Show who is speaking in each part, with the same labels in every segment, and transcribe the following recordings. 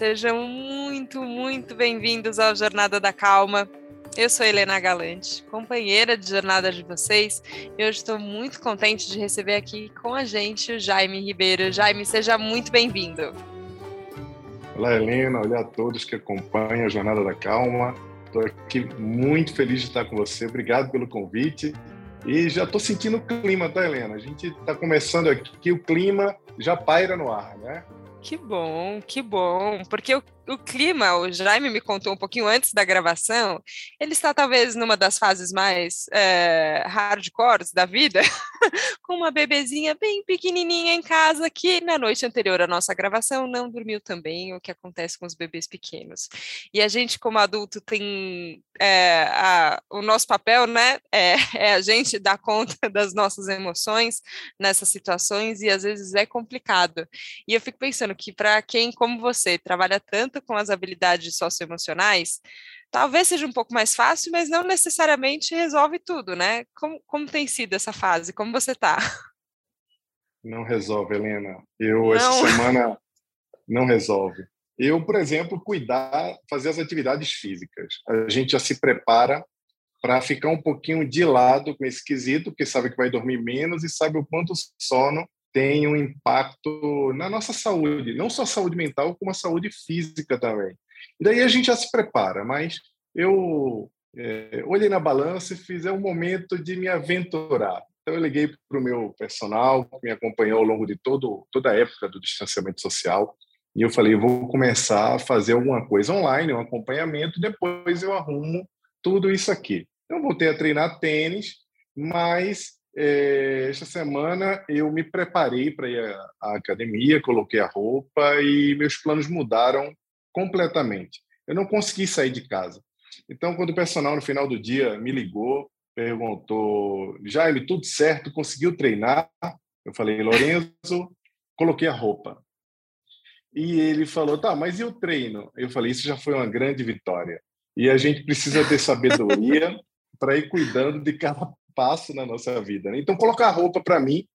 Speaker 1: Sejam muito, muito bem-vindos ao Jornada da Calma. Eu sou Helena Galante, companheira de jornada de vocês, e hoje estou muito contente de receber aqui com a gente o Jaime Ribeiro. Jaime, seja muito bem-vindo.
Speaker 2: Olá, Helena. Olá a todos que acompanham a Jornada da Calma. Estou aqui muito feliz de estar com você. Obrigado pelo convite. E já estou sentindo o clima, tá, Helena? A gente está começando aqui, o clima já paira no ar, né?
Speaker 1: Que bom, que bom. Porque o, o, clima, o Jaime me contou um pouquinho antes da gravação, ele está talvez numa das fases mais é, hardcores da vida, com uma bebezinha bem pequenininha em casa, que na noite anterior à nossa gravação não dormiu também, o que acontece com os bebês pequenos. E a gente, como adulto, tem é, a, o nosso papel, né, é, é a gente dar conta das nossas emoções nessas situações, e às vezes é complicado. E eu fico pensando, que para quem, como você, trabalha tanto com as habilidades socioemocionais, talvez seja um pouco mais fácil, mas não necessariamente resolve tudo, né? Como, como tem sido essa fase? Como você está?
Speaker 2: Não resolve, Helena. Eu, não. essa semana, não resolve. Eu, por exemplo, cuidar, fazer as atividades físicas. A gente já se prepara para ficar um pouquinho de lado com esse quesito, porque sabe que vai dormir menos e sabe o quanto o sono tem um impacto na nossa saúde, não só saúde mental, como a saúde física também. E daí a gente já se prepara, mas eu é, olhei na balança e fiz é um momento de me aventurar. Então eu liguei para o meu personal, que me acompanhou ao longo de todo, toda a época do distanciamento social, e eu falei, vou começar a fazer alguma coisa online, um acompanhamento, depois eu arrumo tudo isso aqui. Eu voltei a treinar tênis, mas esta semana eu me preparei para ir à academia, coloquei a roupa e meus planos mudaram completamente. Eu não consegui sair de casa. Então, quando o personal no final do dia me ligou, perguntou: Jaime, tudo certo? Conseguiu treinar? Eu falei: Lorenzo, coloquei a roupa. E ele falou: tá, mas e o treino? Eu falei: isso já foi uma grande vitória. E a gente precisa ter sabedoria para ir cuidando de cada passo na nossa vida. Né? Então, colocar roupa para mim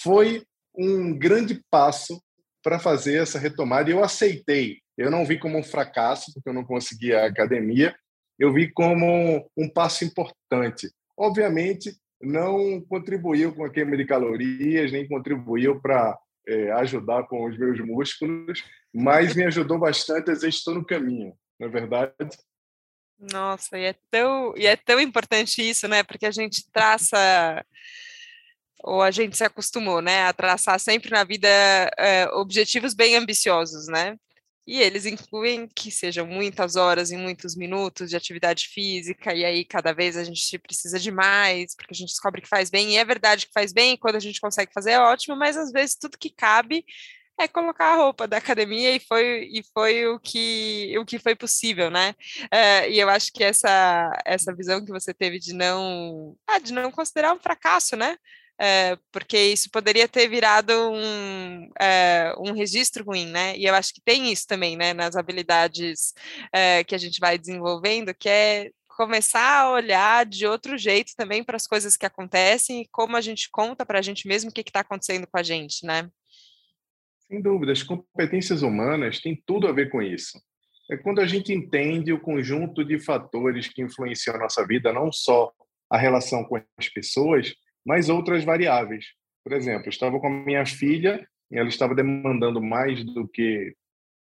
Speaker 2: foi um grande passo para fazer essa retomada. E eu aceitei. Eu não vi como um fracasso, porque eu não consegui a academia. Eu vi como um passo importante. Obviamente, não contribuiu com a queima de calorias, nem contribuiu para é, ajudar com os meus músculos, mas me ajudou bastante a dizer estou no caminho, não é verdade?
Speaker 1: Nossa, e é tão, e é tão importante isso, né? Porque a gente traça, ou a gente se acostumou, né, a traçar sempre na vida é, objetivos bem ambiciosos, né? E eles incluem que sejam muitas horas e muitos minutos de atividade física, e aí cada vez a gente precisa de mais, porque a gente descobre que faz bem, e é verdade que faz bem, e quando a gente consegue fazer é ótimo, mas às vezes tudo que cabe é colocar a roupa da academia e foi, e foi o, que, o que foi possível, né? É, e eu acho que essa, essa visão que você teve de não, ah, de não considerar um fracasso, né? É, porque isso poderia ter virado um, é, um registro ruim, né? E eu acho que tem isso também, né? Nas habilidades que a gente vai desenvolvendo, que é começar a olhar de outro jeito também para as coisas que acontecem e como a gente conta para a gente mesmo o que está acontecendo com a gente, né?
Speaker 2: Sem dúvida, as competências humanas têm tudo a ver com isso. É quando a gente entende o conjunto de fatores que influenciam a nossa vida, não só a relação com as pessoas, mas outras variáveis. Por exemplo, eu estava com a minha filha, ela estava demandando mais do que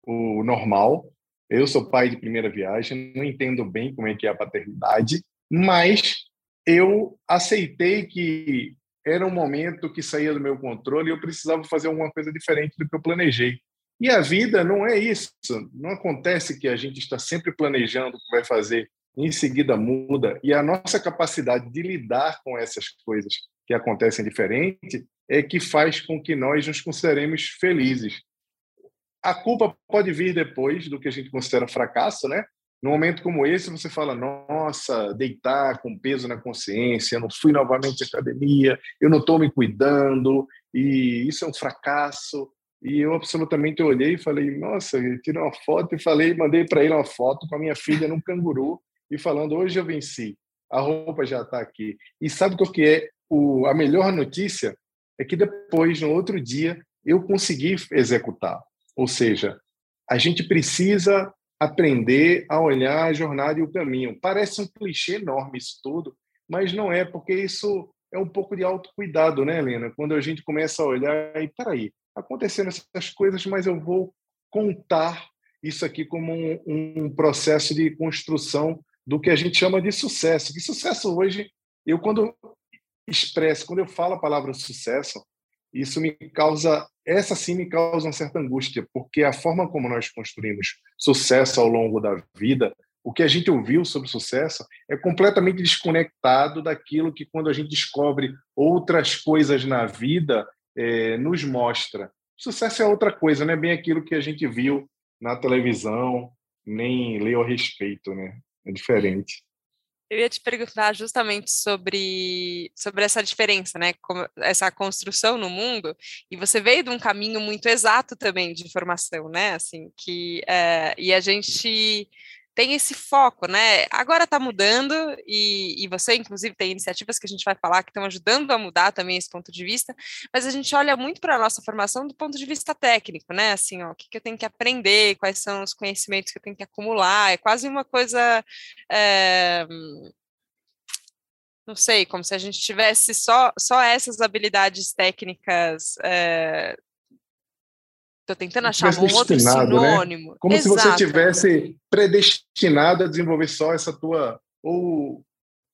Speaker 2: o normal. Eu sou pai de primeira viagem, não entendo bem como é que é a paternidade, mas eu aceitei que era um momento que saía do meu controle e eu precisava fazer alguma coisa diferente do que eu planejei. E a vida não é isso. Não acontece que a gente está sempre planejando o que vai fazer, em seguida muda. E a nossa capacidade de lidar com essas coisas que acontecem diferente é que faz com que nós nos consideremos felizes. A culpa pode vir depois do que a gente considera fracasso, né? Num momento como esse, você fala: nossa, deitar com peso na consciência, não fui novamente à academia, eu não estou me cuidando, e isso é um fracasso. E eu absolutamente olhei e falei: nossa, eu tirei uma foto e falei, mandei para ele uma foto com a minha filha num canguru e falando: hoje eu venci, a roupa já está aqui. E sabe o que é o, a melhor notícia? É que depois, no outro dia, eu consegui executar. Ou seja, a gente precisa aprender a olhar a jornada e o caminho. Parece um clichê enorme isso tudo, mas não é, porque isso é um pouco de autocuidado, né, Helena? Quando a gente começa a olhar e, peraí, acontecendo essas coisas, mas eu vou contar isso aqui como um, um processo de construção do que a gente chama de sucesso. Que sucesso hoje, eu quando expresso, quando eu falo a palavra sucesso, isso me causa, essa sim me causa uma certa angústia, porque a forma como nós construímos sucesso ao longo da vida, o que a gente ouviu sobre sucesso é completamente desconectado daquilo que, quando a gente descobre outras coisas na vida, é, nos mostra. Sucesso é outra coisa, não é bem aquilo que a gente viu na televisão, nem leu a respeito, né? É diferente.
Speaker 1: Eu ia te perguntar justamente sobre, sobre essa diferença, né? Como essa construção no mundo, e você veio de um caminho muito exato também de formação, né? Assim, que é, e a gente tem esse foco, né? Agora está mudando e, e, você, inclusive, tem iniciativas que a gente vai falar que estão ajudando a mudar também esse ponto de vista, mas a gente olha muito para a nossa formação do ponto de vista técnico, né? Assim, ó, o que, que, eu tenho que aprender, quais são os conhecimentos que eu tenho que acumular, é quase uma coisa. É, não sei, como se a gente tivesse só, só essas habilidades técnicas é, Estou tentando achar um outro né? sinônimo.
Speaker 2: Né? Como Exato. se você tivesse predestinado a desenvolver só essa tua. Ou,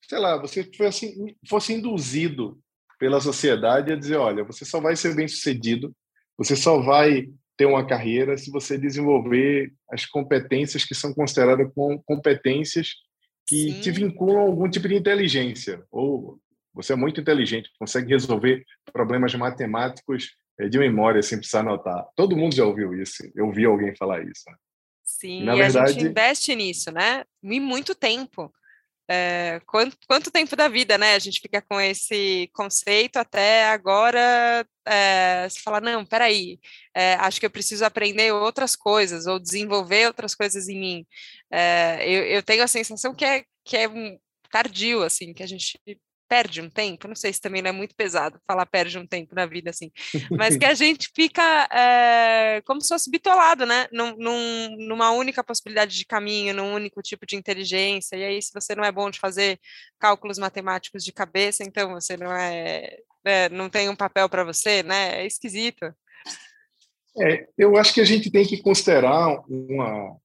Speaker 2: sei lá, você fosse, fosse induzido pela sociedade a dizer: olha, você só vai ser bem sucedido, você só vai ter uma carreira se você desenvolver as competências que são consideradas competências que Sim. te vinculam a algum tipo de inteligência. Ou você é muito inteligente, consegue resolver problemas matemáticos é de memória, sem precisar anotar. Todo mundo já ouviu isso. Eu ouvi alguém falar isso. Né?
Speaker 1: Sim, na e verdade... a gente investe nisso, né? E muito tempo. É, quanto, quanto, tempo da vida, né? A gente fica com esse conceito até agora é, se falar, não, peraí, é, acho que eu preciso aprender outras coisas ou desenvolver outras coisas em mim. É, eu, eu, tenho a sensação que é, que é um tardio, assim, que a gente perde um tempo, não sei se também não é muito pesado falar perde um tempo na vida assim, mas que a gente fica é, como se fosse bitolado, né? Num, num, numa única possibilidade de caminho, num único tipo de inteligência, e aí se você não é bom de fazer cálculos matemáticos de cabeça, então você não é, é não tem um papel para você, né? É esquisito.
Speaker 2: É, eu acho que a gente tem que considerar uma,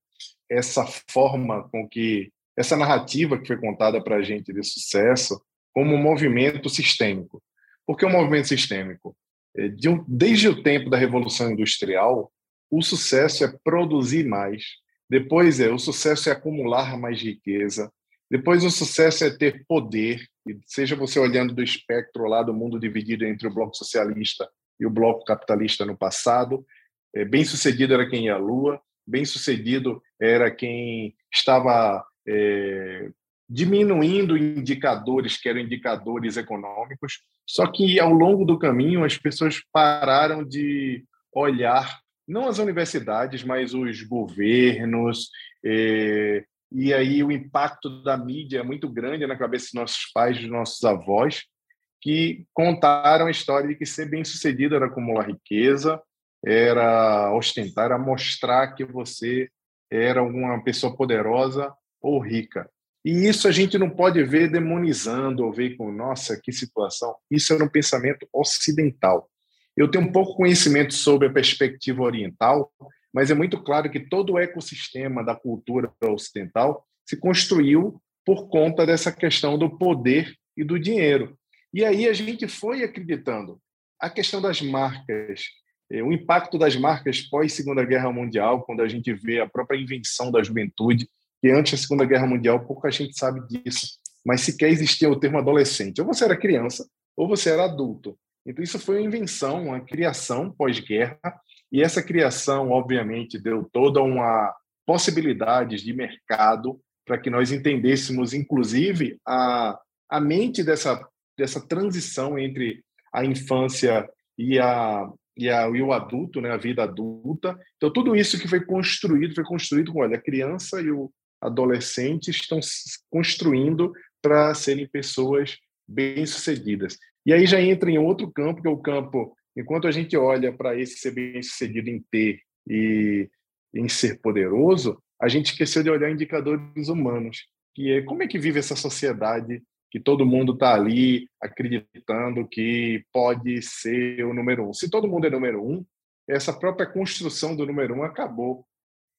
Speaker 2: essa forma com que essa narrativa que foi contada para a gente de sucesso como um movimento sistêmico. Por que um movimento sistêmico? É, desde o tempo da Revolução Industrial, o sucesso é produzir mais. Depois é o sucesso é acumular mais riqueza. Depois o sucesso é ter poder, seja você olhando do espectro lá do mundo dividido entre o bloco socialista e o bloco capitalista no passado. É, bem sucedido era quem ia à Lua, bem sucedido era quem estava é, diminuindo indicadores que eram indicadores econômicos, só que ao longo do caminho as pessoas pararam de olhar não as universidades, mas os governos, eh, e aí o impacto da mídia é muito grande na cabeça dos nossos pais, dos nossos avós, que contaram a história de que ser bem-sucedido era acumular riqueza, era ostentar, era mostrar que você era uma pessoa poderosa ou rica. E isso a gente não pode ver demonizando ou ver com, nossa, que situação. Isso era um pensamento ocidental. Eu tenho um pouco conhecimento sobre a perspectiva oriental, mas é muito claro que todo o ecossistema da cultura ocidental se construiu por conta dessa questão do poder e do dinheiro. E aí a gente foi acreditando. A questão das marcas, eh, o impacto das marcas pós Segunda Guerra Mundial, quando a gente vê a própria invenção da juventude, que antes da Segunda Guerra Mundial pouca gente sabe disso, mas sequer existia o termo adolescente. Ou você era criança, ou você era adulto. Então, isso foi uma invenção, uma criação pós-guerra, e essa criação, obviamente, deu toda uma possibilidades de mercado para que nós entendêssemos, inclusive, a, a mente dessa, dessa transição entre a infância e, a, e, a, e o adulto, né, a vida adulta. Então, tudo isso que foi construído, foi construído com olha, a criança e o, adolescentes estão se construindo para serem pessoas bem-sucedidas. E aí já entra em outro campo, que é o campo, enquanto a gente olha para esse ser bem-sucedido em ter e, em ser poderoso, a gente esqueceu de olhar indicadores humanos, que é como é que vive essa sociedade que todo mundo está ali acreditando que pode ser o número um. Se todo mundo é número um, essa própria construção do número um acabou.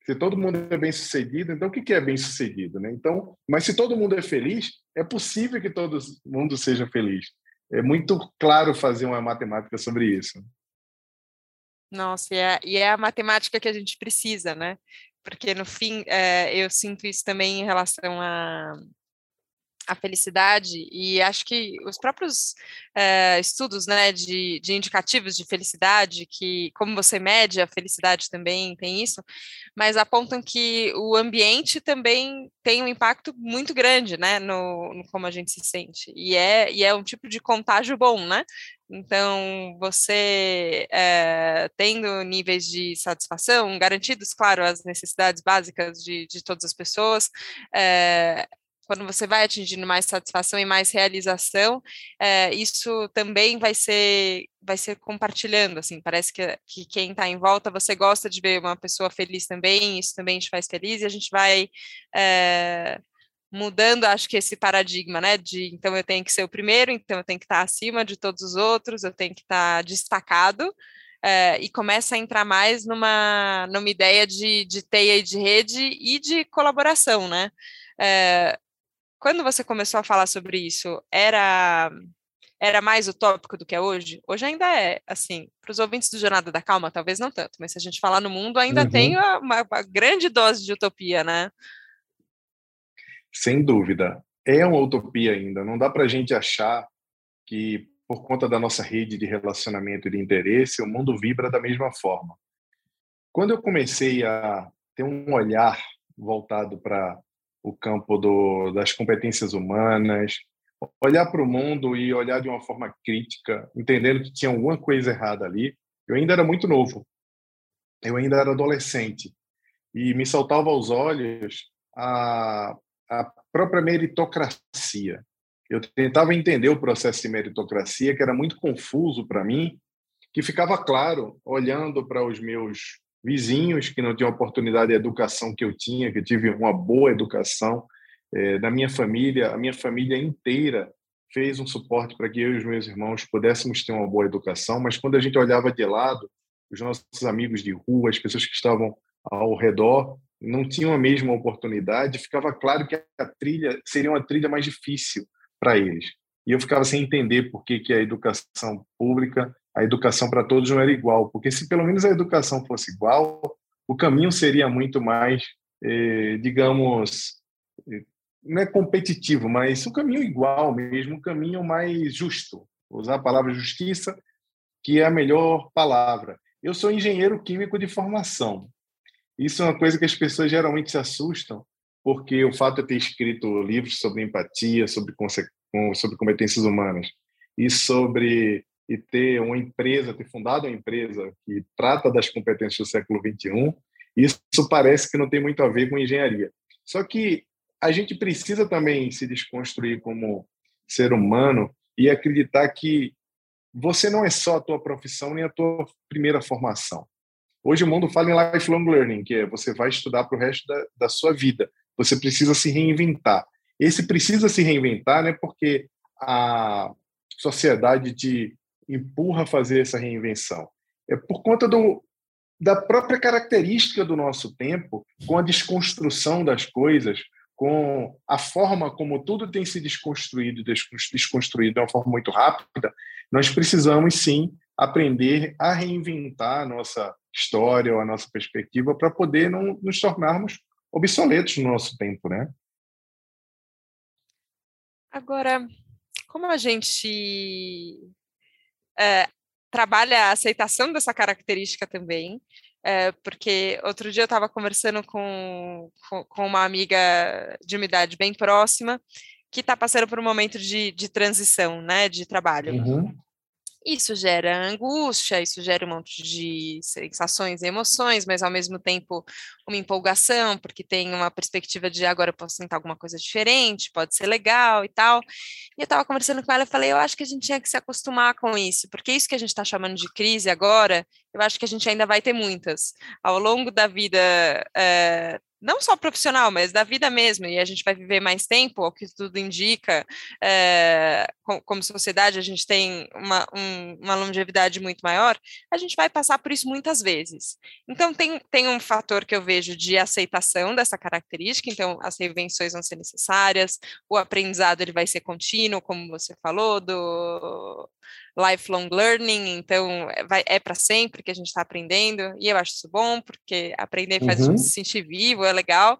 Speaker 2: Se todo mundo é bem sucedido, então o que é bem sucedido, né? Então, mas se todo mundo é feliz, é possível que todo mundo seja feliz. É muito claro fazer uma matemática sobre isso.
Speaker 1: Nossa, e é, e é a matemática que a gente precisa, né? Porque no fim, é, eu sinto isso também em relação a, a felicidade, e acho que os próprios é, estudos né, de, de, indicativos de felicidade, que como você mede a felicidade também tem isso, mas apontam que o ambiente também tem um impacto muito grande né, no, no como a gente se sente, e é, e é um tipo de contágio bom, né? Então, você é, tendo níveis de satisfação garantidos, claro, as necessidades básicas de, de todas as pessoas, é, quando você vai atingindo mais satisfação e mais realização, é, isso também vai ser vai ser compartilhando, assim, parece que, que quem está em volta, você gosta de ver uma pessoa feliz também, isso também te faz feliz, e a gente vai é, mudando, acho que esse paradigma, né, de então eu tenho que ser o primeiro, então eu tenho que estar acima de todos os outros, eu tenho que estar destacado, é, e começa a entrar mais numa, numa ideia de, de teia e de rede e de colaboração, né, é, quando você começou a falar sobre isso, era era mais utópico do que é hoje? Hoje ainda é, assim, para os ouvintes do Jornada da Calma, talvez não tanto, mas se a gente falar no mundo, ainda uhum. tem uma, uma, grande dose de utopia, né?
Speaker 2: Sem dúvida. É uma utopia ainda. Não dá para a gente achar que, por conta da nossa rede de relacionamento e de interesse, o mundo vibra da mesma forma. Quando eu comecei a ter um olhar voltado para o campo do, das competências humanas, olhar para o mundo e olhar de uma forma crítica, entendendo que tinha alguma coisa errada ali. Eu ainda era muito novo, eu ainda era adolescente, e me saltava aos olhos a, a própria meritocracia. Eu tentava entender o processo de meritocracia, que era muito confuso para mim, que ficava claro olhando para os meus vizinhos que não tinham oportunidade de educação que eu tinha, que eu tive uma boa educação. É, minha família, a minha família inteira fez um suporte para que eu e os meus irmãos pudéssemos ter uma boa educação, mas quando a gente olhava de lado, os nossos amigos de rua, as pessoas que estavam ao redor, não tinham a mesma oportunidade, ficava claro que a trilha seria uma trilha mais difícil para eles. E eu ficava sem entender por que, que a educação pública a educação para todos não era igual, porque se pelo menos a educação fosse igual, o caminho seria muito mais, eh, digamos, eh, não é competitivo, mas um caminho igual mesmo, um caminho mais justo. Vou usar a palavra justiça, que é a melhor palavra. Eu sou engenheiro químico de formação. Isso é uma coisa que as pessoas geralmente se assustam, porque o fato de ter escrito livros sobre empatia, sobre, sobre competências humanas e sobre e ter uma empresa, ter fundado uma empresa que trata das competências do século XXI, isso parece que não tem muito a ver com engenharia. Só que a gente precisa também se desconstruir como ser humano e acreditar que você não é só a tua profissão nem a tua primeira formação. Hoje o mundo fala em lifelong learning, que é você vai estudar para o resto da, da sua vida. Você precisa se reinventar. Esse precisa se reinventar, né? Porque a sociedade te empurra a fazer essa reinvenção? É por conta do, da própria característica do nosso tempo, com a desconstrução das coisas, com a forma como tudo tem se desconstruído desconstruído de uma forma muito rápida, nós precisamos sim aprender a reinventar a nossa história ou a nossa perspectiva para poder não nos tornarmos obsoletos no nosso tempo, né?
Speaker 1: Agora, como a gente é, trabalha a aceitação dessa característica também, é, porque outro dia eu estava conversando com, com, com, uma amiga de uma idade bem próxima, que está passando por um momento de, de transição, né, de trabalho. Uhum. Isso gera angústia, isso gera um monte de sensações e emoções, mas ao mesmo tempo uma empolgação, porque tem uma perspectiva de agora eu posso tentar alguma coisa diferente, pode ser legal e tal. E eu estava conversando com ela e falei, eu acho que a gente tinha que se acostumar com isso, porque isso que a gente está chamando de crise agora, eu acho que a gente ainda vai ter muitas. Ao longo da vida, é, não só profissional, mas da vida mesmo, e a gente vai viver mais tempo, o que tudo indica, é, como sociedade a gente tem uma, um, uma longevidade muito maior, a gente vai passar por isso muitas vezes. Então, tem, tem um fator que eu vejo de aceitação dessa característica, então as reinvenções vão ser necessárias, o aprendizado ele vai ser contínuo, como você falou, do lifelong learning, então é, vai, é para sempre que a gente está aprendendo, e eu acho isso bom, porque aprender faz uhum. a gente se sentir vivo, é legal,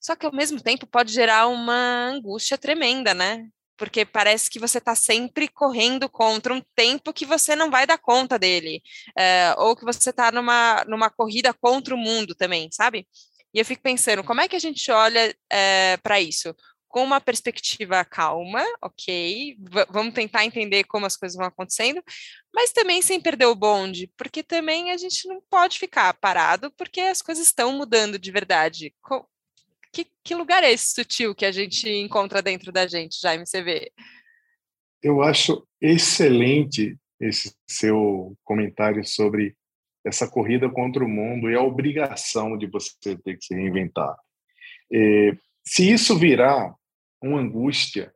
Speaker 1: só que ao mesmo tempo pode gerar uma angústia tremenda, né? Porque parece que você está sempre correndo contra um tempo que você não vai dar conta dele, é, ou que você está numa, numa corrida contra o mundo também, sabe? E eu fico pensando, como é que a gente olha é, eh, para isso? Com uma perspectiva calma, ok, v vamos tentar entender como as coisas vão acontecendo, mas também sem perder o bonde, porque também a gente não pode ficar parado, porque as coisas estão mudando de verdade. Co que, que lugar é esse sutil que a gente encontra dentro da gente, Jaime CV?
Speaker 2: Eu acho excelente esse seu comentário sobre essa corrida contra o mundo e a obrigação de você ter que se reinventar. É, se isso virar uma angústia,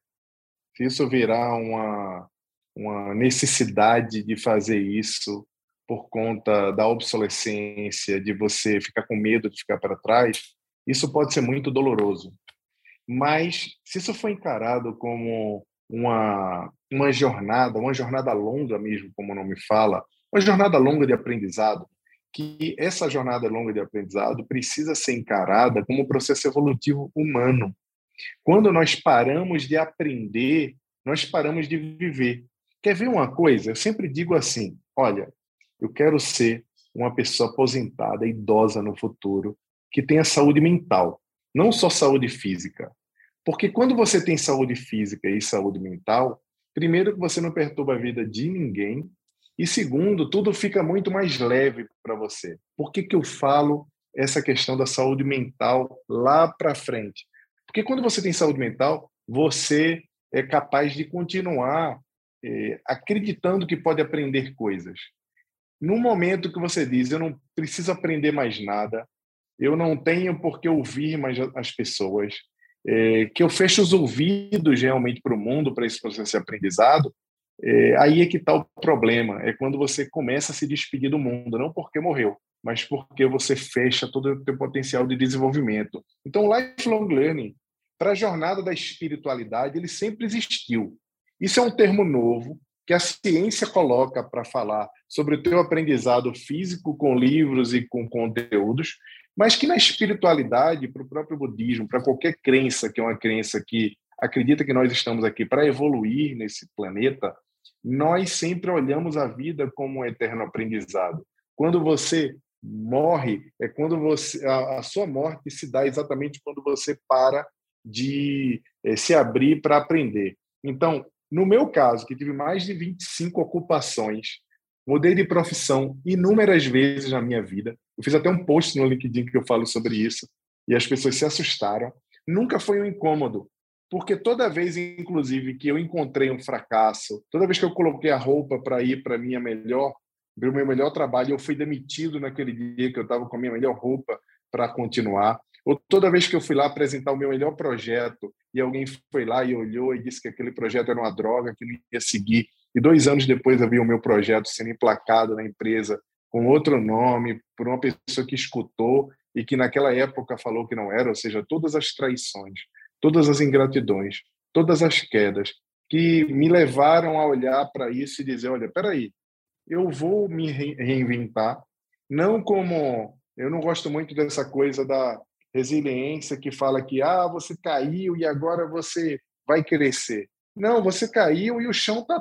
Speaker 2: se isso virar uma, uma necessidade de fazer isso por conta da obsolescência, de você ficar com medo de ficar para trás, isso pode ser muito doloroso. Mas se isso for encarado como uma, uma jornada, uma jornada longa mesmo, como o nome fala, uma jornada longa de aprendizado, que essa jornada longa de aprendizado precisa ser encarada como um processo evolutivo humano. Quando nós paramos de aprender, nós paramos de viver. Quer ver uma coisa? Eu sempre digo assim: olha, eu quero ser uma pessoa aposentada, idosa no futuro, que tenha saúde mental, não só saúde física. Porque quando você tem saúde física e saúde mental, primeiro que você não perturba a vida de ninguém, e segundo, tudo fica muito mais leve para você. Por que, que eu falo essa questão da saúde mental lá para frente? Porque quando você tem saúde mental, você é capaz de continuar é, acreditando que pode aprender coisas. No momento que você diz, eu não preciso aprender mais nada, eu não tenho por que ouvir mais as pessoas, é, que eu fecho os ouvidos realmente para o mundo, para esse processo de aprendizado, é, aí é que está o problema. É quando você começa a se despedir do mundo, não porque morreu, mas porque você fecha todo o seu potencial de desenvolvimento. Então, lifelong learning para a jornada da espiritualidade, ele sempre existiu. Isso é um termo novo que a ciência coloca para falar sobre o teu aprendizado físico com livros e com conteúdos, mas que na espiritualidade, para o próprio budismo, para qualquer crença que é uma crença que acredita que nós estamos aqui para evoluir nesse planeta, nós sempre olhamos a vida como um eterno aprendizado. Quando você morre, é quando você a, a sua morte se dá exatamente quando você para de eh, se abrir para aprender. Então, no meu caso, que tive mais de 25 ocupações, mudei de profissão inúmeras vezes na minha vida. Eu fiz até um post no LinkedIn que eu falo sobre isso e as pessoas se assustaram. Nunca foi um incômodo, porque toda vez, inclusive, que eu encontrei um fracasso, toda vez que eu coloquei a roupa para ir para minha melhor, o meu melhor trabalho, eu fui demitido naquele dia que eu estava com a minha melhor roupa para continuar. Ou toda vez que eu fui lá apresentar o meu melhor projeto e alguém foi lá e olhou e disse que aquele projeto era uma droga, que não ia seguir, e dois anos depois havia o meu projeto sendo emplacado na empresa com outro nome, por uma pessoa que escutou e que naquela época falou que não era, ou seja, todas as traições, todas as ingratidões, todas as quedas que me levaram a olhar para isso e dizer, olha, espera aí, eu vou me reinventar, não como eu não gosto muito dessa coisa da resiliência que fala que ah, você caiu e agora você vai crescer. Não, você caiu e o chão tá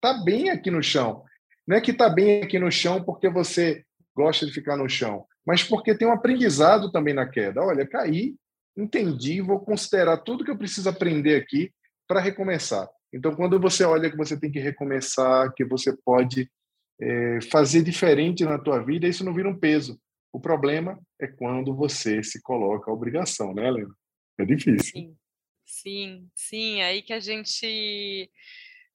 Speaker 2: tá bem aqui no chão. Não é que tá bem aqui no chão porque você gosta de ficar no chão, mas porque tem um aprendizado também na queda. Olha, caí, entendi, vou considerar tudo que eu preciso aprender aqui para recomeçar. Então, quando você olha que você tem que recomeçar, que você pode é, fazer diferente na tua vida, isso não vira um peso. O problema é quando você se coloca a obrigação, né, Helena? É difícil.
Speaker 1: Sim, sim, sim. Aí que a gente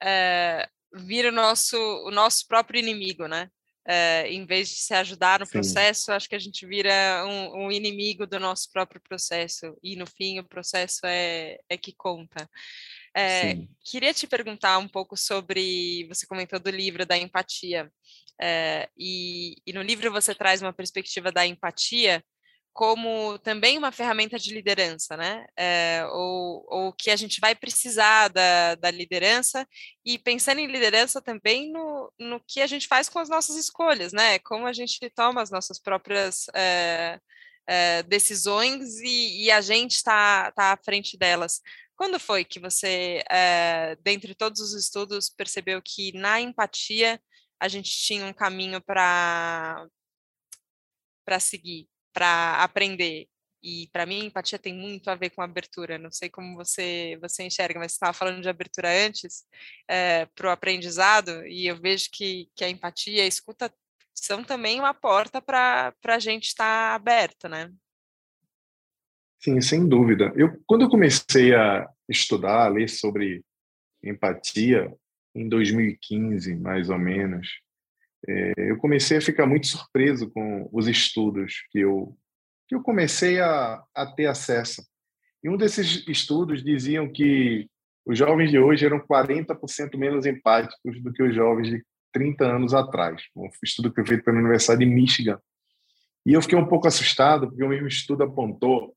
Speaker 1: é, vira o nosso, o nosso próprio inimigo, né? É, em vez de se ajudar no processo, Sim. acho que a gente vira um, um, inimigo do nosso próprio processo, e no fim o processo é, é que conta. É, queria te perguntar um pouco sobre. Você comentou do livro da empatia, é, e, e no livro você traz uma perspectiva da empatia como também uma ferramenta de liderança, né? É, ou, ou que a gente vai precisar da, da liderança e pensando em liderança também no, no que a gente faz com as nossas escolhas, né? Como a gente toma as nossas próprias é, é, decisões e, e, a gente está tá à frente delas. Quando foi que você, é, dentre todos os estudos, percebeu que na empatia a gente tinha um caminho para para seguir? para aprender. E para mim, empatia tem muito a ver com abertura. Não sei como você você enxerga, mas você estava falando de abertura antes é, eh, para o aprendizado, e eu vejo que, que a empatia a escuta são também uma porta para a gente estar tá aberto, né?
Speaker 2: Sim, sem dúvida. Eu, quando eu comecei a estudar, a ler sobre empatia, em 2015, mais ou menos, é, eu comecei a ficar muito surpreso com os estudos que eu, que eu comecei a, a ter acesso. E um desses estudos diziam que os jovens de hoje eram 40% menos empáticos do que os jovens de 30 anos atrás. Um estudo que foi feito pela Universidade de Michigan. E eu fiquei um pouco assustado, porque o mesmo estudo apontou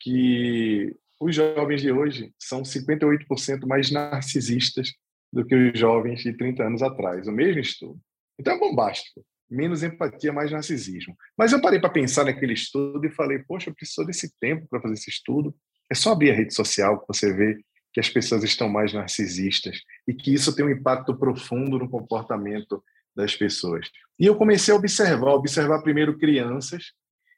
Speaker 2: que os jovens de hoje são 58% mais narcisistas do que os jovens de 30 anos atrás. O mesmo estudo. Então é bombástico. Menos empatia, mais narcisismo. Mas eu parei para pensar naquele estudo e falei, poxa, eu preciso desse tempo para fazer esse estudo. É só abrir a rede social que você vê que as pessoas estão mais narcisistas e que isso tem um impacto profundo no comportamento das pessoas. E eu comecei a observar, observar primeiro crianças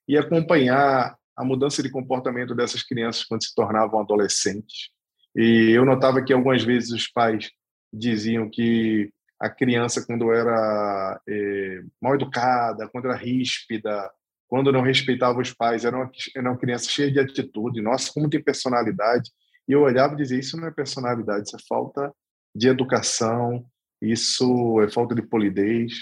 Speaker 2: e acompanhar a mudança de comportamento dessas crianças quando se tornavam adolescentes. E eu notava que algumas vezes os pais diziam que a criança quando era é, mal educada, quando era ríspida, quando não respeitava os pais, era uma, era uma criança cheia de atitude. Nossa, como tem personalidade. E eu olhava e dizia: Isso não é personalidade, isso é falta de educação, isso é falta de polidez,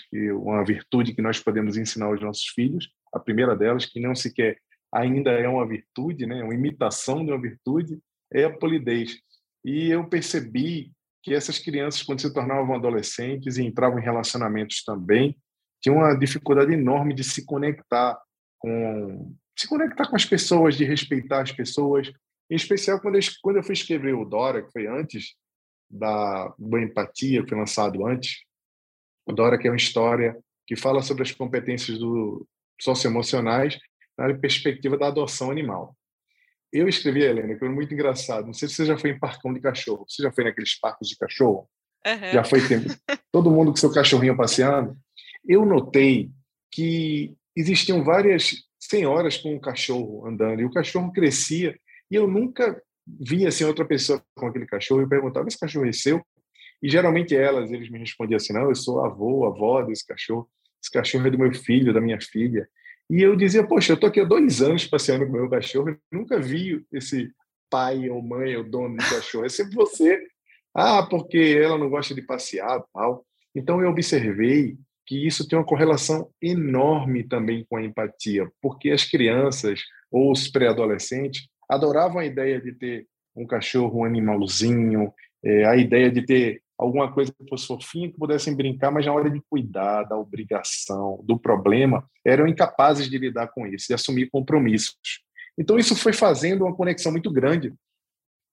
Speaker 2: uma virtude que nós podemos ensinar aos nossos filhos. A primeira delas, que não sequer ainda é uma virtude, né, uma imitação de uma virtude, é a polidez. E eu percebi que essas crianças, quando se tornavam adolescentes e entravam em relacionamentos também, tinham uma dificuldade enorme de se conectar com se conectar com as pessoas, de respeitar as pessoas, em especial quando eu, quando eu fui escrever o Dora, que foi antes da Boa Empatia, que foi lançado antes. O Dora que é uma história que fala sobre as competências do socioemocionais na perspectiva da adoção animal. Eu escrevi, Helena, que foi muito engraçado. Não sei se você já foi em parcão de cachorro. Você já foi naqueles parques de cachorro? Uhum. Já foi tempo. Todo mundo com seu cachorrinho passeando. Eu notei que existiam várias senhoras com um cachorro andando e o cachorro crescia e eu nunca via assim outra pessoa com aquele cachorro. Eu perguntava: esse cachorro é seu? E geralmente elas, eles me respondiam assim: não, eu sou avô, avó desse cachorro. Esse cachorro é do meu filho, da minha filha. E eu dizia, poxa, eu estou aqui há dois anos passeando com o meu cachorro, nunca vi esse pai ou mãe ou dono do cachorro, é sempre você. Ah, porque ela não gosta de passear tal. Então eu observei que isso tem uma correlação enorme também com a empatia, porque as crianças ou os pré-adolescentes adoravam a ideia de ter um cachorro, um animalzinho, é, a ideia de ter alguma coisa que fosse fofinha, que pudessem brincar, mas na hora de cuidar da obrigação, do problema, eram incapazes de lidar com isso, de assumir compromissos. Então, isso foi fazendo uma conexão muito grande.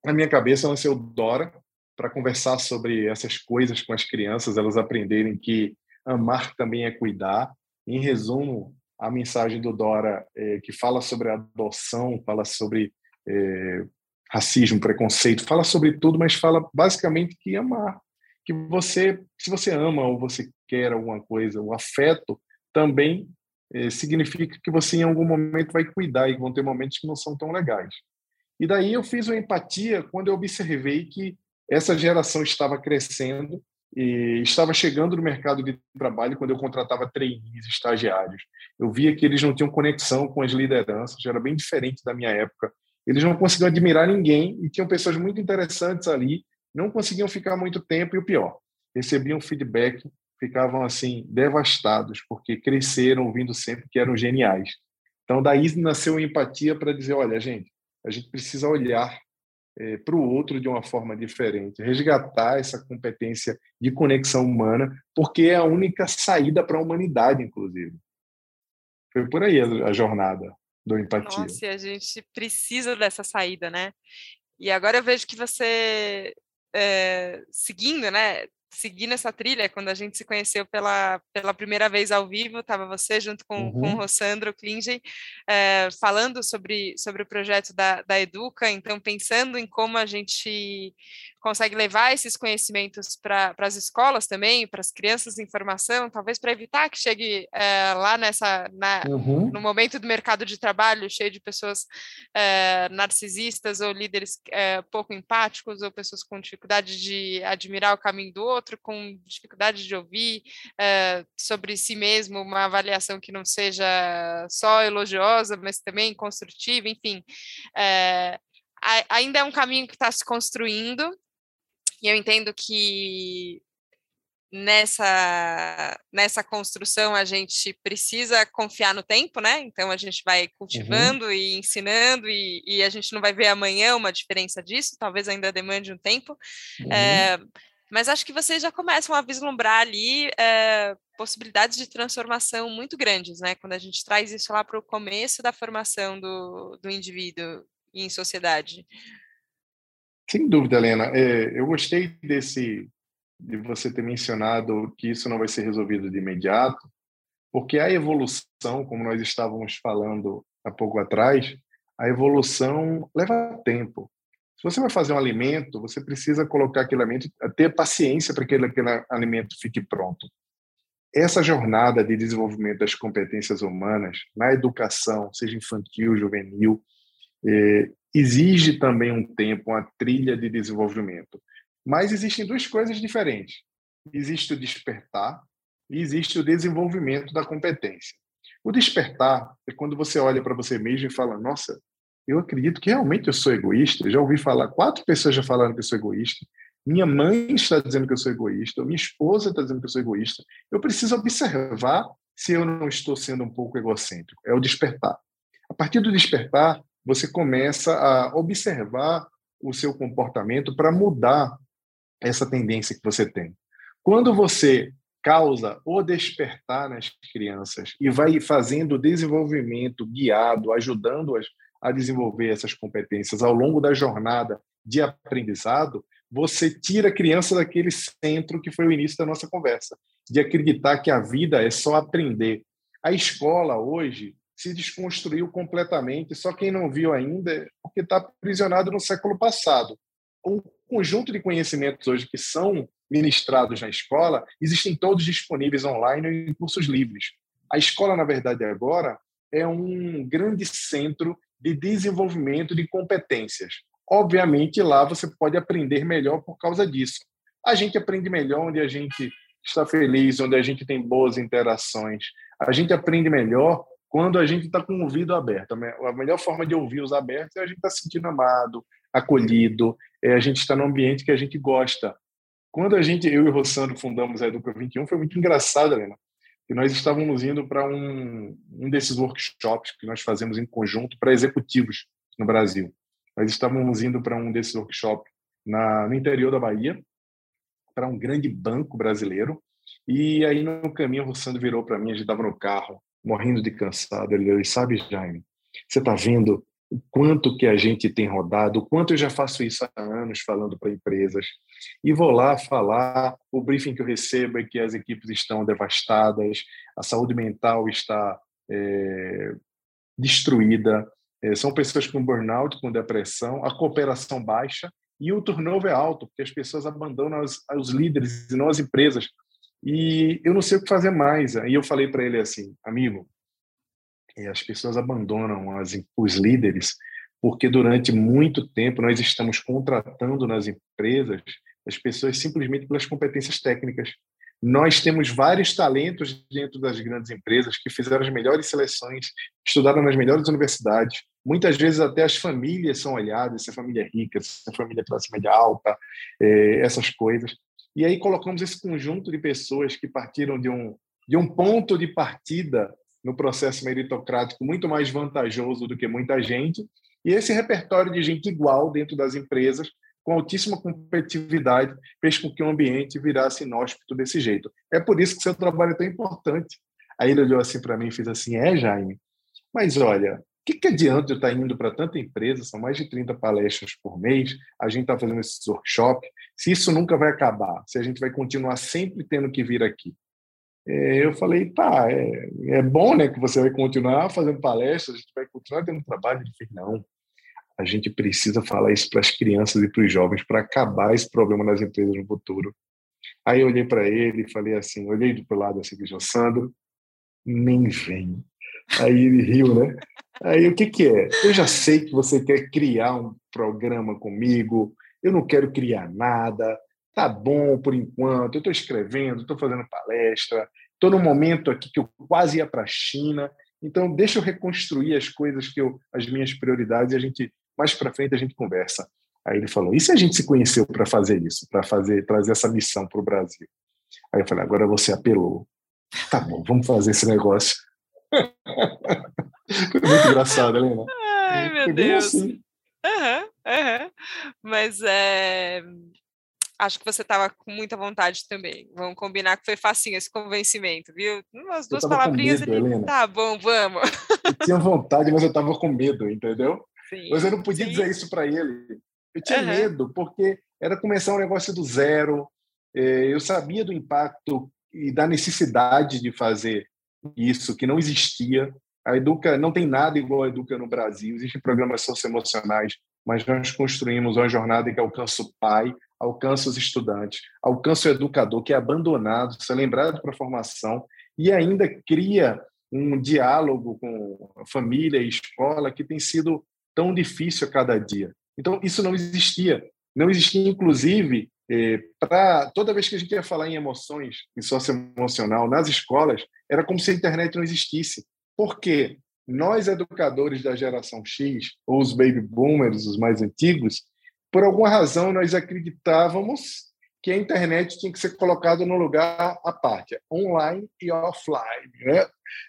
Speaker 2: Na minha cabeça, nasceu Dora para conversar sobre essas coisas com as crianças, elas aprenderem que amar também é cuidar. Em resumo, a mensagem do Dora, é, que fala sobre adoção, fala sobre é, racismo, preconceito, fala sobre tudo, mas fala basicamente que amar que você, se você ama ou você quer alguma coisa, o afeto também eh, significa que você em algum momento vai cuidar e vão ter momentos que não são tão legais. E daí eu fiz uma empatia quando eu observei que essa geração estava crescendo e estava chegando no mercado de trabalho quando eu contratava trainees, estagiários. Eu via que eles não tinham conexão com as lideranças, era bem diferente da minha época. Eles não conseguiam admirar ninguém e tinham pessoas muito interessantes ali, não conseguiam ficar muito tempo e o pior, recebiam feedback, ficavam assim devastados porque cresceram ouvindo sempre que eram geniais. Então daí nasceu a empatia para dizer, olha, gente, a gente precisa olhar é, para o outro de uma forma diferente, resgatar essa competência de conexão humana, porque é a única saída para a humanidade, inclusive. Foi por aí a, a jornada do empatia.
Speaker 1: Nossa, a gente precisa dessa saída, né? E agora eu vejo que você, é, seguindo, né, seguindo essa trilha, quando a gente se conheceu pela, pela primeira vez ao vivo, estava você junto com, uhum. com o Rossandro Klingen, é, falando sobre, sobre o projeto da, da Educa, então pensando em como a gente consegue levar esses conhecimentos para as escolas também, para as crianças em formação, talvez para evitar que chegue é, lá nessa na, uhum. no momento do mercado de trabalho cheio de pessoas é, narcisistas ou líderes é, pouco empáticos ou pessoas com dificuldade de admirar o caminho do outro, com dificuldade de ouvir sobre si mesmo uma avaliação que não seja só elogiosa, mas também construtiva, enfim ainda é um caminho que está se construindo e eu entendo que nessa nessa construção a gente precisa confiar no tempo, né? Então a gente vai uhum. cultivando uhum. e ensinando e, e, a gente não vai ver amanhã uma diferença disso. Talvez ainda demande um tempo, uhum. é, mas acho que vocês já começam a vislumbrar ali é, possibilidades de transformação muito grandes, né? Quando a gente traz isso lá para o começo da formação do, do indivíduo em sociedade.
Speaker 2: Sem dúvida, Helena. É, eu gostei desse de você ter mencionado que isso não vai ser resolvido de imediato, porque a evolução, como nós estávamos falando há pouco atrás, a evolução leva tempo. Se você vai fazer um alimento, você precisa colocar aquele alimento, ter paciência para que aquele, alimento fique pronto. Essa jornada de desenvolvimento das competências humanas na educação, seja infantil, juvenil, é, exige também um tempo, uma trilha de desenvolvimento. Mas existem duas coisas diferentes. Existe o despertar e existe o desenvolvimento da competência. O despertar é quando você olha para você mesmo e fala: Nossa, eu acredito que realmente eu sou egoísta. Eu já ouvi falar, quatro pessoas já falaram que eu sou egoísta. Minha mãe está dizendo que eu sou egoísta. Minha esposa está dizendo que eu sou egoísta. Eu preciso observar se eu não estou sendo um pouco egocêntrico. É o despertar. A partir do despertar, você começa a observar o seu comportamento para mudar essa tendência que você tem. Quando você causa o despertar nas crianças e vai fazendo o desenvolvimento guiado, ajudando-as a desenvolver essas competências ao longo da jornada de aprendizado, você tira a criança daquele centro que foi o início da nossa conversa, de acreditar que a vida é só aprender. A escola hoje se desconstruiu completamente. Só quem não viu ainda é porque está aprisionado no século passado. O conjunto de conhecimentos hoje que são ministrados na escola existem todos disponíveis online em cursos livres. A escola, na verdade, agora é um grande centro de desenvolvimento de competências. Obviamente, lá você pode aprender melhor por causa disso. A gente aprende melhor onde a gente está feliz, onde a gente tem boas interações. A gente aprende melhor quando a gente está com o ouvido aberto. A melhor forma de ouvir os abertos é a gente estar tá se sentindo amado, acolhido, é a gente estar tá no ambiente que a gente gosta. Quando a gente, eu e o Rossandro fundamos a Educa 21, foi muito engraçado, Helena, que nós estávamos indo para um, um desses workshops que nós fazemos em conjunto para executivos no Brasil. Nós estávamos indo para um desses workshops na, no interior da Bahia, para um grande banco brasileiro, e aí no caminho o Rossandro virou para mim, a gente estava no carro, morrendo de cansado. Ele disse, sabe, Jaime, você está vendo o quanto que a gente tem rodado, o quanto eu já faço isso há anos falando para empresas, e vou lá falar, o briefing que eu recebo é que as equipes estão devastadas, a saúde mental está é, destruída, é, são pessoas com burnout, com depressão, a cooperação baixa e o turnover é alto, porque as pessoas abandonam os, os líderes e não as empresas. E eu não sei o que fazer mais. Aí eu falei para ele assim, amigo, as pessoas abandonam as, os líderes porque durante muito tempo nós estamos contratando nas empresas as pessoas simplesmente pelas competências técnicas. Nós temos vários talentos dentro das grandes empresas que fizeram as melhores seleções, estudaram nas melhores universidades. Muitas vezes até as famílias são olhadas, se a família é rica, se a família é classe média alta, é, essas coisas. E aí colocamos esse conjunto de pessoas que partiram de um, de um ponto de partida no processo meritocrático muito mais vantajoso do que muita gente, e esse repertório de gente igual dentro das empresas com altíssima competitividade, fez com que o ambiente virasse inóspito desse jeito. É por isso que seu trabalho é tão importante. Aí ele olhou assim para mim e fez assim: É, Jaime, mas olha, que, que adianta eu estar indo para tanta empresa? São mais de 30 palestras por mês, a gente está fazendo esses workshops, se isso nunca vai acabar, se a gente vai continuar sempre tendo que vir aqui. É, eu falei, tá, é, é bom né, que você vai continuar fazendo palestras, a gente vai continuar tendo trabalho. Ele fez, não, a gente precisa falar isso para as crianças e para os jovens para acabar esse problema nas empresas no futuro. Aí eu olhei para ele e falei assim, olhei do lado assim, disse, Sandro, nem vem. Aí ele riu, né? Aí o que que é? Eu já sei que você quer criar um programa comigo, eu não quero criar nada, tá bom por enquanto, eu estou escrevendo, estou fazendo palestra, estou num momento aqui que eu quase ia para a China, então deixa eu reconstruir as coisas que eu, as minhas prioridades e a gente mais para frente a gente conversa. Aí ele falou: e se a gente se conheceu para fazer isso, para fazer trazer essa missão para o Brasil? Aí eu falei: agora você apelou. Tá bom, vamos fazer esse negócio. Foi muito engraçado, Helena.
Speaker 1: Ai, meu Foi Deus. Assim. Uhum, uhum. Mas é, acho que você estava com muita vontade também. Vamos combinar que foi facinho esse convencimento, viu? Umas duas palavrinhas
Speaker 2: medo, ali. Helena.
Speaker 1: Tá bom, vamos.
Speaker 2: Eu tinha vontade, mas eu estava com medo, entendeu? Sim, mas eu não podia sim. dizer isso para ele. Eu tinha uhum. medo, porque era começar um negócio do zero. É, eu sabia do impacto e da necessidade de fazer isso, que não existia. A Educa não tem nada igual a Educa no Brasil. Existem programas socioemocionais, mas nós construímos uma jornada que alcança o pai, alcança os estudantes, alcança o educador que é abandonado, ser lembrado para a formação e ainda cria um diálogo com família e escola que tem sido tão difícil a cada dia. Então, isso não existia. Não existia, inclusive, para toda vez que a gente ia falar em emoções, em socioemocional, nas escolas, era como se a internet não existisse. Por quê? Nós, educadores da geração X, ou os baby boomers, os mais antigos, por alguma razão nós acreditávamos que a internet tinha que ser colocada no lugar à parte, online e offline. Né?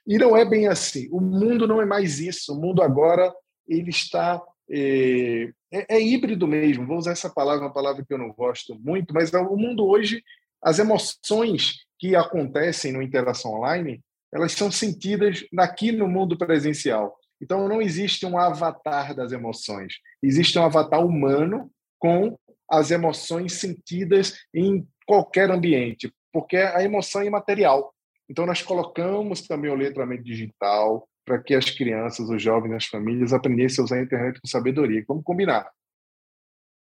Speaker 2: E não é bem assim. O mundo não é mais isso. O mundo agora ele está é, é, é, híbrido mesmo. Vou usar essa palavra, uma palavra que eu não gosto muito, mas o mundo hoje, as emoções que acontecem no interação online, elas são sentidas aqui no mundo presencial. Então não existe um avatar das emoções, existe um avatar humano com as emoções sentidas em qualquer ambiente, porque a emoção é imaterial. Então nós colocamos também o letramento digital, para que as crianças, os jovens, as famílias aprendessem a usar a internet com sabedoria. Vamos combinar.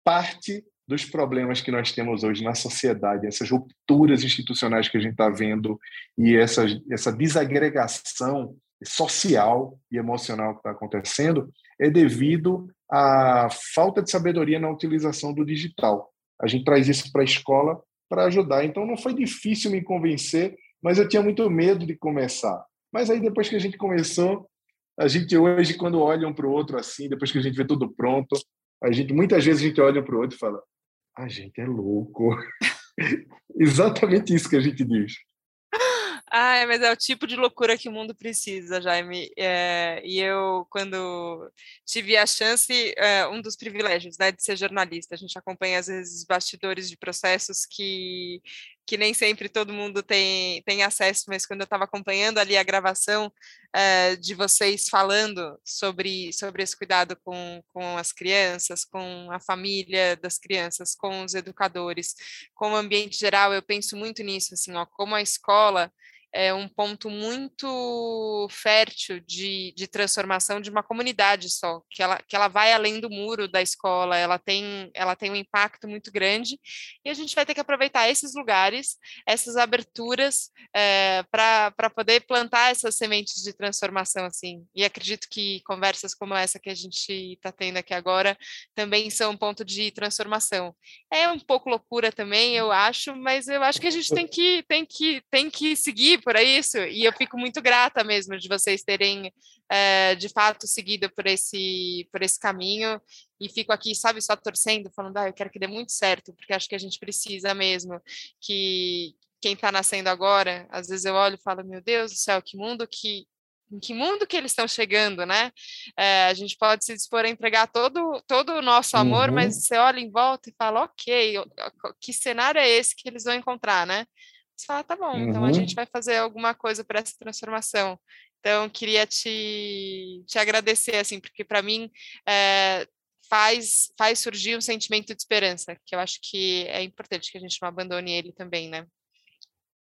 Speaker 2: Parte dos problemas que nós temos hoje na sociedade, essas rupturas institucionais que a gente está vendo e essa, essa desagregação social e emocional que está acontecendo, é devido à falta de sabedoria na utilização do digital. A gente traz isso para a escola para ajudar. Então, não foi difícil me convencer, mas eu tinha muito medo de começar. Mas aí depois que a gente começou, a gente hoje, quando olha um para o outro assim, depois que a gente vê tudo pronto, a gente muitas vezes a gente olha um para o outro e fala: a gente é louco. Exatamente isso que a gente diz.
Speaker 1: Ah, mas é o tipo de loucura que o mundo precisa, Jaime. É, e eu, quando tive a chance, é, um dos privilégios né, de ser jornalista, a gente acompanha às vezes bastidores de processos que, que nem sempre todo mundo tem, tem acesso, mas quando eu estava acompanhando ali a gravação é, de vocês falando sobre, sobre esse cuidado com, com as crianças, com a família das crianças, com os educadores, com o ambiente geral, eu penso muito nisso, assim, ó, como a escola é um ponto muito fértil de, de transformação de uma comunidade só, que ela, que ela vai além do muro da escola, ela tem, ela tem um impacto muito grande, e a gente vai ter que aproveitar esses lugares, essas aberturas, é, para poder plantar essas sementes de transformação, assim. E acredito que conversas como essa que a gente está tendo aqui agora também são um ponto de transformação. É um pouco loucura também, eu acho, mas eu acho que a gente tem que, tem que, tem que seguir por isso, e eu fico muito grata mesmo de vocês terem, é, de fato, seguido por esse, por esse caminho, e fico aqui, sabe, só torcendo, falando, ah, eu quero que dê muito certo, porque acho que a gente precisa mesmo que quem está nascendo agora, às vezes eu olho e falo, meu Deus do céu, que mundo que em que mundo que eles estão chegando, né? É, a gente pode se dispor a entregar todo, todo o nosso amor, uhum. mas você olha em volta e fala, ok, que cenário é esse que eles vão encontrar, né? Você fala, tá bom, uhum. então a gente uhum. vai fazer alguma coisa para essa transformação. Então, queria te, te agradecer, assim, porque para mim é, faz, faz surgir um sentimento de esperança, que eu acho que é importante que a gente não abandone ele também, né?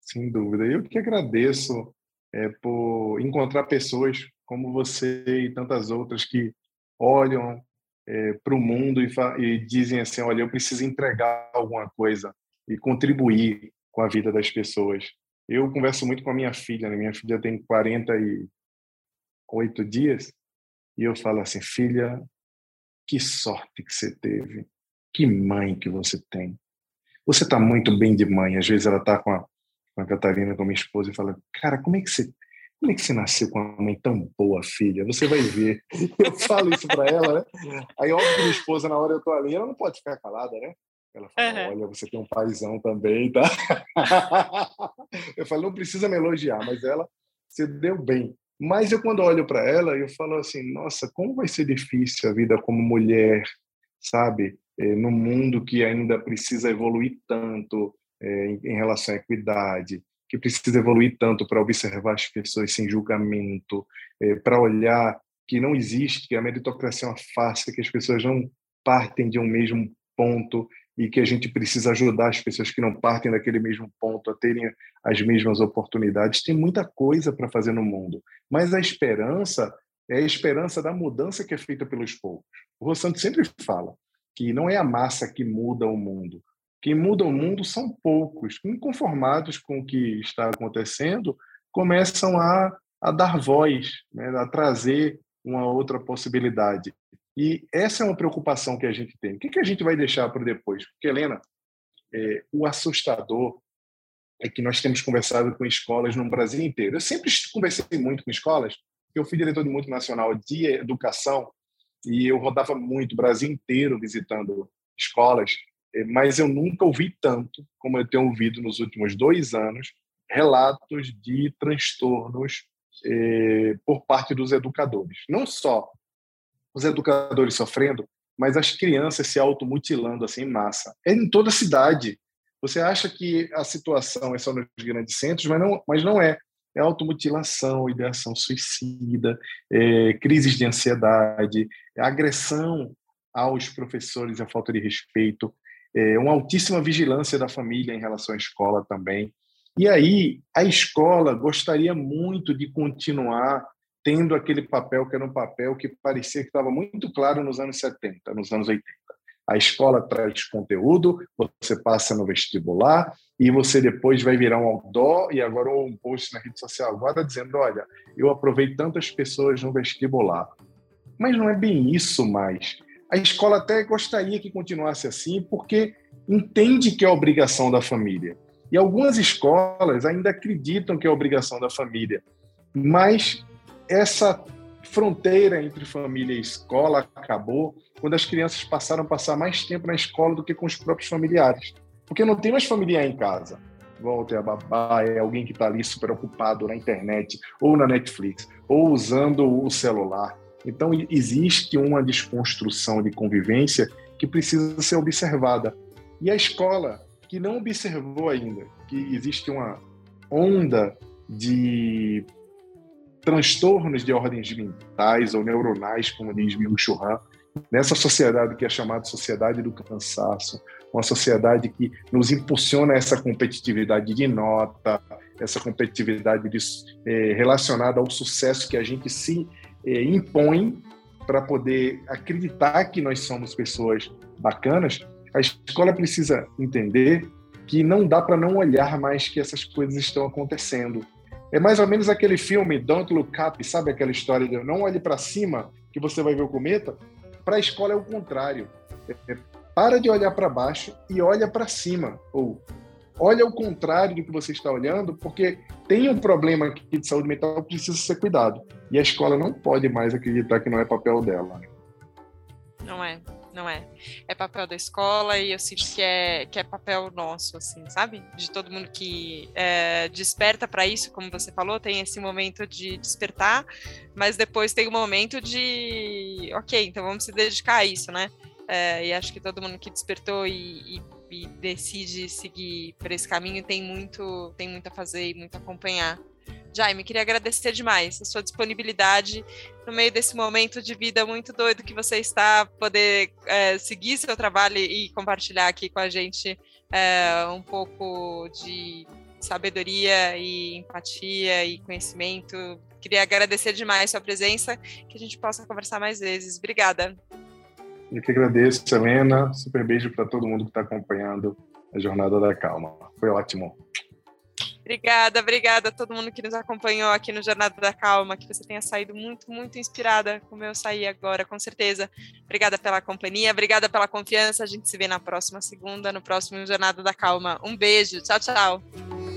Speaker 2: Sem dúvida. Eu que agradeço é, por encontrar pessoas como você e tantas outras que olham é, para o mundo e, e dizem assim, olha, eu preciso entregar alguma coisa e contribuir com a vida das pessoas. Eu converso muito com a minha filha, né? minha filha tem 48 dias, e eu falo assim, filha, que sorte que você teve, que mãe que você tem. Você está muito bem de mãe. Às vezes ela está com a, com a Catarina, com a minha esposa, e fala, cara, como é que você como é que você nasceu com uma mãe tão boa, filha? Você vai ver. Eu falo isso para ela, né? Aí, óbvio minha esposa, na hora eu tô ali, ela não pode ficar calada, né? Ela falou, uhum. olha, você tem um paizão também, tá? eu falo, não precisa me elogiar, mas ela, você deu bem. Mas eu, quando olho para ela, eu falo assim, nossa, como vai ser difícil a vida como mulher, sabe? É, no mundo que ainda precisa evoluir tanto é, em, em relação à equidade, que precisa evoluir tanto para observar as pessoas sem julgamento, é, para olhar que não existe, que a meritocracia é uma farsa, que as pessoas não partem de um mesmo ponto e que a gente precisa ajudar as pessoas que não partem daquele mesmo ponto a terem as mesmas oportunidades. Tem muita coisa para fazer no mundo, mas a esperança é a esperança da mudança que é feita pelos poucos. O Rossanto sempre fala que não é a massa que muda o mundo. Quem muda o mundo são poucos, inconformados com o que está acontecendo, começam a, a dar voz, né, a trazer uma outra possibilidade. E essa é uma preocupação que a gente tem. O que, que a gente vai deixar para depois? Porque, Helena, é, o assustador é que nós temos conversado com escolas no Brasil inteiro. Eu sempre conversei muito com escolas, eu fui diretor de multinacional de educação e eu rodava muito o Brasil inteiro visitando escolas, é, mas eu nunca ouvi tanto como eu tenho ouvido nos últimos dois anos relatos de transtornos eh, por parte dos educadores. Não só os educadores sofrendo, mas as crianças se automutilando assim em massa. É em toda a cidade. Você acha que a situação é só nos grandes centros, mas não, mas não é. É automutilação, ideação suicida, é, crises de ansiedade, é agressão aos professores, a falta de respeito, é, uma altíssima vigilância da família em relação à escola também. E aí, a escola gostaria muito de continuar tendo aquele papel que era um papel que parecia que estava muito claro nos anos 70, nos anos 80. A escola traz conteúdo, você passa no vestibular e você depois vai virar um outdoor e agora um post na rede social agora dizendo, olha, eu aprovei tantas pessoas no vestibular. Mas não é bem isso mais. A escola até gostaria que continuasse assim, porque entende que é obrigação da família. E algumas escolas ainda acreditam que é obrigação da família, mas essa fronteira entre família e escola acabou quando as crianças passaram a passar mais tempo na escola do que com os próprios familiares. Porque não tem mais familiar em casa. Volta a babá, é alguém que está ali super ocupado na internet, ou na Netflix, ou usando o celular. Então, existe uma desconstrução de convivência que precisa ser observada. E a escola, que não observou ainda que existe uma onda de transtornos de ordens mentais ou neuronais, como diz Byung-Chul Han, nessa sociedade que é chamada sociedade do cansaço, uma sociedade que nos impulsiona essa competitividade de nota, essa competitividade de, é, relacionada ao sucesso que a gente se é, impõe para poder acreditar que nós somos pessoas bacanas, a escola precisa entender que não dá para não olhar mais que essas coisas estão acontecendo. É mais ou menos aquele filme Don't Look Up, sabe aquela história de não olhe para cima que você vai ver o cometa? Para a escola é o contrário. É, para de olhar para baixo e olha para cima. Ou olha o contrário do que você está olhando, porque tem um problema aqui de saúde mental que precisa ser cuidado. E a escola não pode mais acreditar que não é papel dela.
Speaker 1: Não é, não é. É papel da escola e eu sinto que é, que é papel nosso, assim, sabe? De todo mundo que é, desperta para isso, como você falou, tem esse momento de despertar, mas depois tem o momento de, ok, então vamos se dedicar a isso, né? É, e acho que todo mundo que despertou e, e, e decide seguir por esse caminho tem muito, tem muito a fazer e muito a acompanhar. Jaime, queria agradecer demais a sua disponibilidade no meio desse momento de vida muito doido que você está, poder é, seguir seu trabalho e compartilhar aqui com a gente é, um pouco de sabedoria e empatia e conhecimento. Queria agradecer demais sua presença, que a gente possa conversar mais vezes. Obrigada.
Speaker 2: Eu que agradeço, Helena. Super beijo para todo mundo que está acompanhando a Jornada da Calma. Foi ótimo.
Speaker 1: Obrigada, obrigada a todo mundo que nos acompanhou aqui no Jornada da Calma, que você tenha saído muito, muito inspirada, como eu saí agora, com certeza. Obrigada pela companhia, obrigada pela confiança. A gente se vê na próxima segunda, no próximo Jornada da Calma. Um beijo, tchau, tchau.